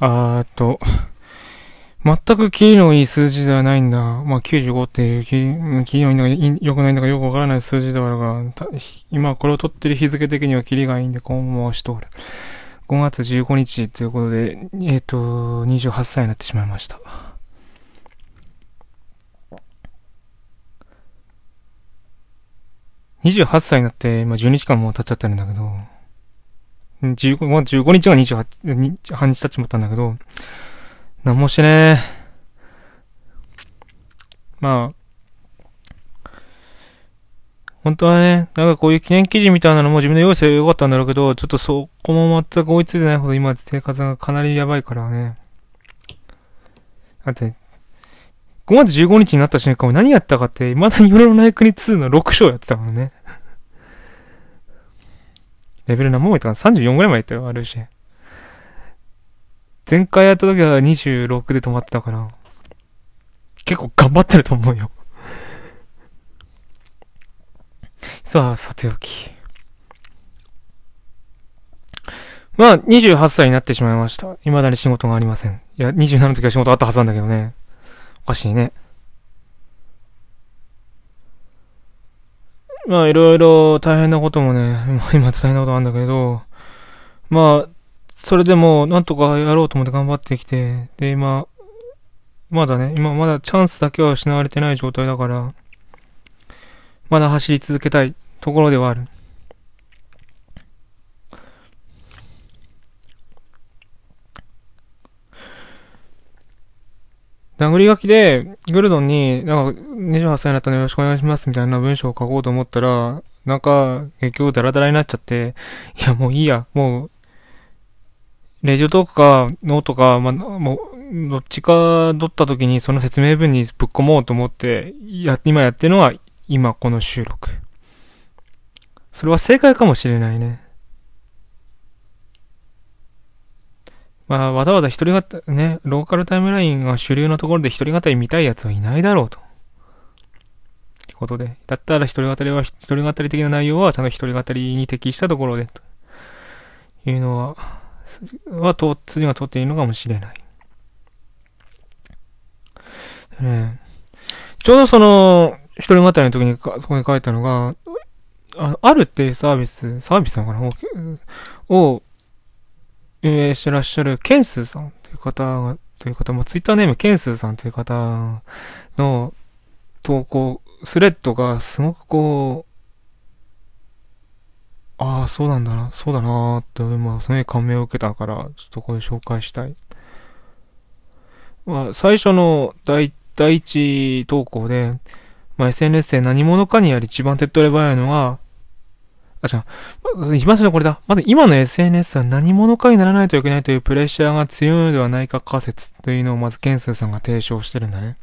あーっと、全くキリのいい数字ではないんだ。まあ、95っていうキリ、キリのいいんだか良くないんだかよくわからない数字ではあるが、今これを取ってる日付的にはキリがいいんで、こう回し通る。5月15日ということで、えっ、と、28歳になってしまいました。28歳になって、今12時間も経っちゃってるんだけど、15, まあ、15日が28日半日経ちまったんだけど、なんもしてねまあ、本当はね、なんかこういう記念記事みたいなのも自分で用意すればよかったんだろうけど、ちょっとそこも全く追いついてないほど今生活がかなりやばいからね。だって、5月15日になった瞬間何やったかって、未だに夜のナイクに2の6章やってたからね。レベル何もやったかな ?34 ぐらいまでいったよ、あるし。前回やった時は26で止まってたから、結構頑張ってると思うよ。さあ、さておき。まあ、28歳になってしまいました。未だに仕事がありません。いや、27の時は仕事あったはずなんだけどね。おかしいね。まあ、いろいろ大変なこともね、今大変なことあるんだけど、まあ、それでも、なんとかやろうと思って頑張ってきて、で、今、まだね、今まだチャンスだけは失われてない状態だから、まだ走り続けたいところではある。殴り書きで、グルドンに、なんか、28歳になったのよろしくお願いしますみたいな文章を書こうと思ったら、なんか、結局ダラダラになっちゃって、いや、もういいや、もう、 Radiotalk か、ノートか、ま、もう、どっちか取った時にその説明文にぶっ込もうと思って、や、今やってるのは、今この収録。それは正解かもしれないね。まあ、わざわざ一人語、ね、ローカルタイムラインが主流のところで一人語り見たい奴はいないだろうと。ってことで。だったら一人語りは、一人語り的な内容はちゃんと一人語りに適したところで、というのは、は、と、筋が通っているのかもしれない。ね、ちょうどその、一人語りの時にそこに書いたのが、ああるっていうサービス、サービスなのかな？を、運営してらっしゃるケンスーさんという方、という方、もツイッターネームケンスーさんという方の投稿、スレッドがすごくこう、ああ、そうなんだな、そうだなーって、ま、すごい感銘を受けたから、ちょっとこれ紹介したい。まあ、最初の第、第一投稿で、まあ、SNS で何者かにやり一番手っ取り早いのが、あ、じゃあ、今それこれだ。まだ今の SNS は何者かにならないといけないというプレッシャーが強いのではないか仮説というのをまずケンスーさんが提唱してるんだね。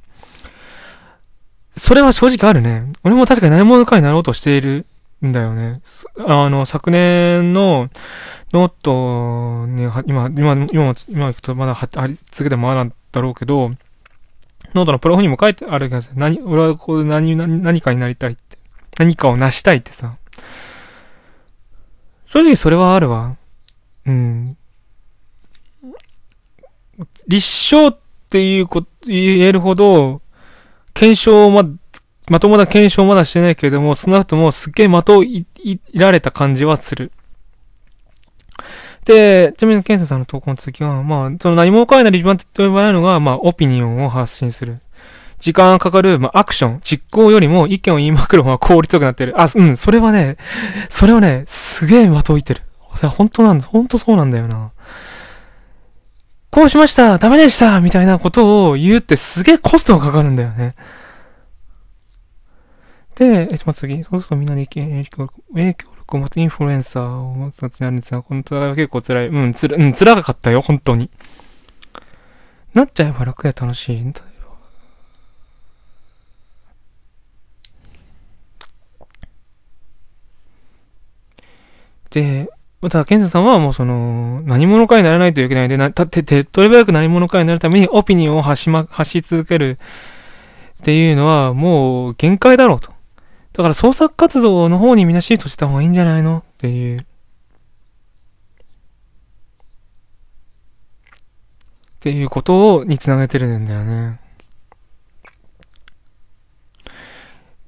それは正直あるね。俺も確かに何者かになろうとしているんだよね。あの、昨年のノートに、今、今、今、今行くとまだあり続けてもあるんだろうけど、ノートのプロフにも書いてあるけど、何、俺はこう何、何、何かになりたいって。何かを成したいってさ。正直それはあるわ。うん。立証っていうこと、言えるほど、検証ま、まともな検証まだしてないけれども、その後もすっげえ的をい、い、られた感じはする。で、ちなみに、ケンセさんの投稿の続きは、まあ、その何も書いない一番と呼ばれるのが、まあ、オピニオンを発信する。時間がかかる、まあ、アクション、実行よりも意見を言いまくる方が効率よくなってる。あ、うん、それはね、それはね、すげえまといてる。それ本当なんだ、本当そうなんだよな。こうしましたダメでしたみたいなことを言うってすげえコストがかかるんだよね。で、え、ちょ、次。そうするとみんなに意見、影響影響力を持つインフルエンサーを持つやつなんですが、この戦いは結構辛い。うん、つら、うん、辛かったよ、本当に。なっちゃえば楽で楽しいんだで、た、ケンスさんはもうその、何者かにならないといけないで、な、た、て、手っ取り早く何者かになるためにオピニオンを発しま、発し続けるっていうのはもう限界だろうと。だから創作活動の方にみんなシートした方がいいんじゃないのっていう。っていうことを、につなげてるんだよね。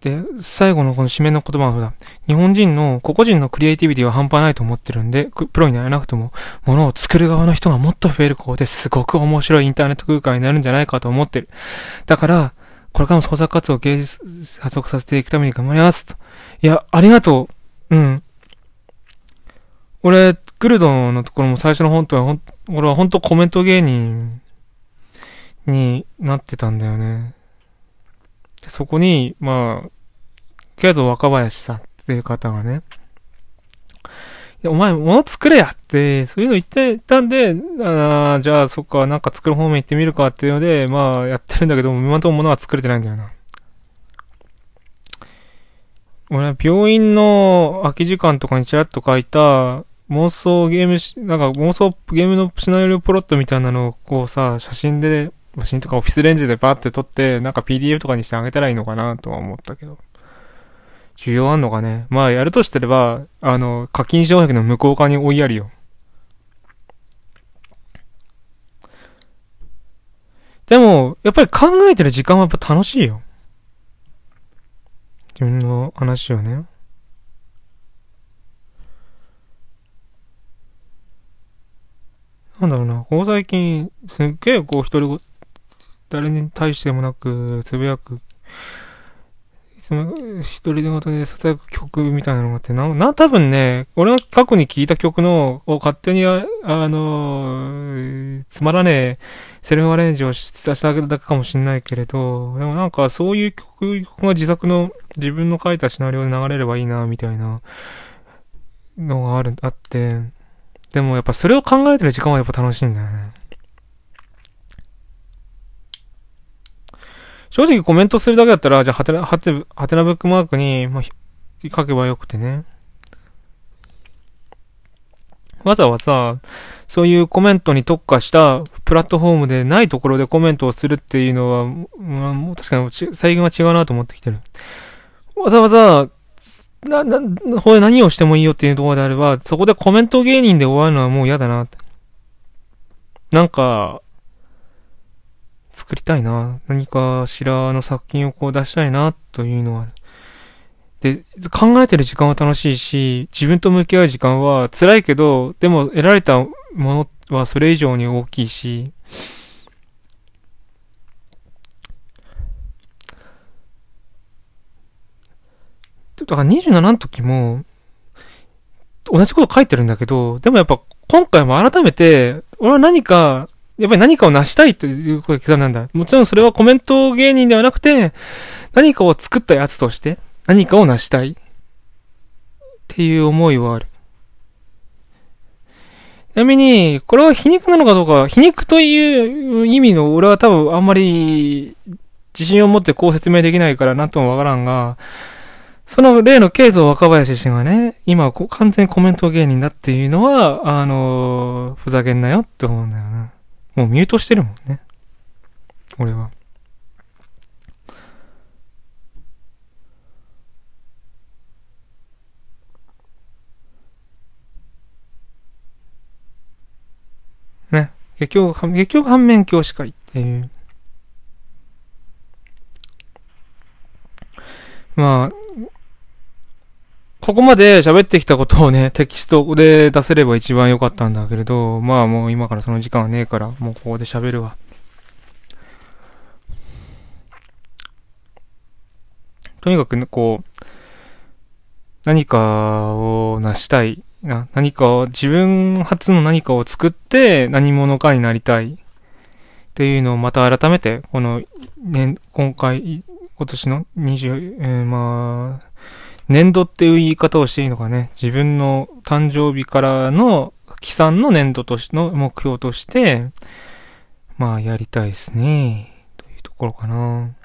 で、最後のこの締めの言葉は、だ。日本人の個々人のクリエイティビティは半端ないと思ってるんで、プロになれなくても、ものを作る側の人がもっと増えることですごく面白いインターネット空間になるんじゃないかと思ってる。だから、これからも創作活動を継続させていくために頑張りますと。いや、ありがとう。うん。俺、グルドのところも最初の本当は、ほん、俺は本当コメント芸人になってたんだよね。そこに、まあ、けど若林さんっていう方がね、いや、お前物作れやって、そういうの言ってたんで、あじゃあそっか、なんか作る方面行ってみるかっていうので、まあやってるんだけど、今のところ物は作れてないんだよな。俺は病院の空き時間とかにちらっと書いた妄想ゲームし、なんか妄想ゲームのシナリオプロットみたいなのをこうさ、写真でマシンとかオフィスレンジでバーって撮って、なんか PDF とかにしてあげたらいいのかなとは思ったけど。需要あんのかね。まあ、やるとしてれば、あの、課金障壁の向こう側に追いやるよ。でも、やっぱり考えてる時間はやっぱ楽しいよ。自分の話をね。なんだろうな、ここ最近、すっげえこう一人ご誰に対してもなく、つぶやく、その、一人でごとで囁く曲みたいなのがあって、な、な、多分ね、俺が過去に聴いた曲の、を勝手に、あ、あのつまらねえ、セルフアレンジをしただけだけかもしんないけれど、でもなんかそういう曲、曲が自作の自分の書いたシナリオで流れればいいな、みたいなのがある、あって、でもやっぱそれを考えてる時間はやっぱ楽しいんだよね。正直コメントするだけだったら、じゃあ、はてな、はて、はてなブックマークに、まあ、書けばよくてね。わざわざ、そういうコメントに特化したプラットフォームでないところでコメントをするっていうのは、まあ、もう確かに最近は違うなと思ってきてる。わざわざ、な、な、これ何をしてもいいよっていうところであれば、そこでコメント芸人で終わるのはもう嫌だなって。なんか、作りたいな。何かしらの作品をこう出したいな、というのは。で、考えてる時間は楽しいし、自分と向き合う時間は辛いけど、でも得られたものはそれ以上に大きいし、だから27の時も、同じこと書いてるんだけど、でもやっぱ今回も改めて、俺は何かやっぱり何かを成したいということが刻なんだ。もちろんそれはコメント芸人ではなくて、何かを作ったやつとして何かを成したいっていう思いはある。ちなみに、これは皮肉なのかどうか、皮肉という意味の俺は多分あんまり自信を持ってこう説明できないからなんともわからんが、その例のケイゾ若林氏がね、今完全コメント芸人だっていうのは、あの、ふざけんなよって思うんだよな。もうミュートしてるもんね。俺は。ね。結局、結局反面教師会っていう。まあ、ここまで喋ってきたことをね、テキストで出せれば一番良かったんだけれど、まあもう今からその時間はねえから、もうここで喋るわ。とにかくね、こう、何かを成したい。な何かを、自分初の何かを作って何者かになりたい。っていうのをまた改めて、この、ね、今回、今年の20、えー、まあ、年度っていう言い方をしていいのかね。自分の誕生日からの、期間の年度としての目標として、まあ、やりたいですね。というところかな。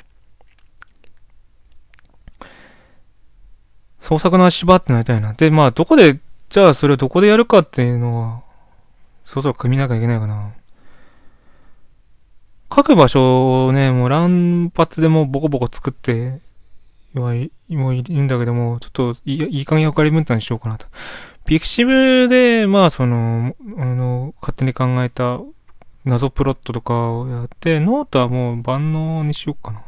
創作の足場ってなりたいな。で、まあ、どこで、じゃあそれをどこでやるかっていうのは、そろそろ組みなきゃいけないかな。書く場所をね、もう乱発でもボコボコ作って、はいもういるんだけども、ちょっといいいい加減分かり分担しようかなと。ピクシブで、まあその、あの、勝手に考えた謎プロットとかをやって、ノートはもう万能にしようかな。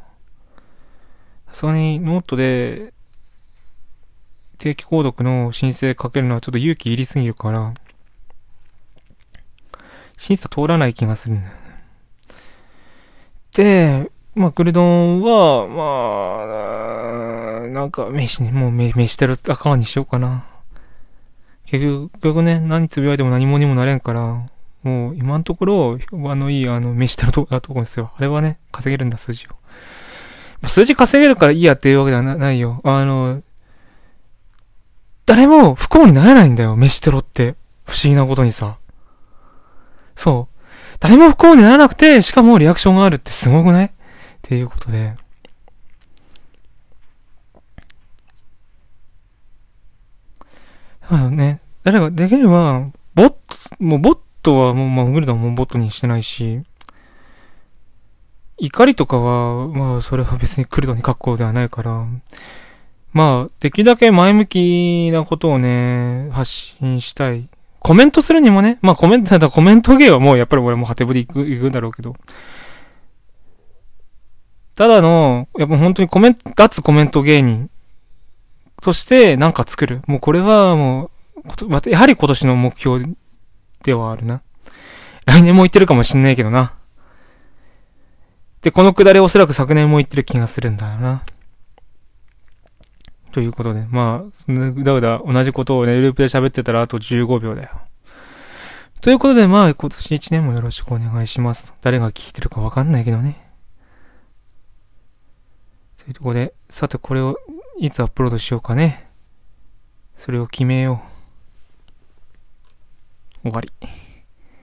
さすがにノートで定期購読の申請かけるのはちょっと勇気いりすぎるから、審査通らない気がするんだよね。で、まあ、クルドンは、まあ、なんか、飯に、もう飯してる赤にしようかな。結局結局ね、何つぶやいても何もにもなれんから、もう今のところ、評判のいい、あの、飯してるとこですよ。あれはね、稼げるんだ、数字を。数字稼げるからいいやっていうわけではないよ。あの、誰も不幸にならないんだよ、飯テロって。不思議なことにさ。そう。誰も不幸にならなくて、しかもリアクションがあるってすごくない？っていうことで。あのね、誰ができれば、ボット、もうボットはもう、まあ、グルドもボットにしてないし、怒りとかは、まあ、それは別にクルドに格好ではないから、まあ、できるだけ前向きなことをね、発信したい。コメントするにもね、まあコメント、ただコメント芸はもうやっぱり俺もハテブリ行く、行くんだろうけど。ただの、やっぱ本当にコメント、脱コメント芸人そしてなんか作る。もうこれはもう、やはり今年の目標ではあるな。来年も言ってるかもしんないけどな。で、このくだりおそらく昨年も言ってる気がするんだよな。ということで、まあ、ぐだぐだ同じことをね、ループで喋ってたらあと15秒だよ。ということで、まあ、今年1年もよろしくお願いします。誰が聞いてるかわかんないけどね。というところで、さてこれをいつアップロードしようかね。それを決めよう。終わり。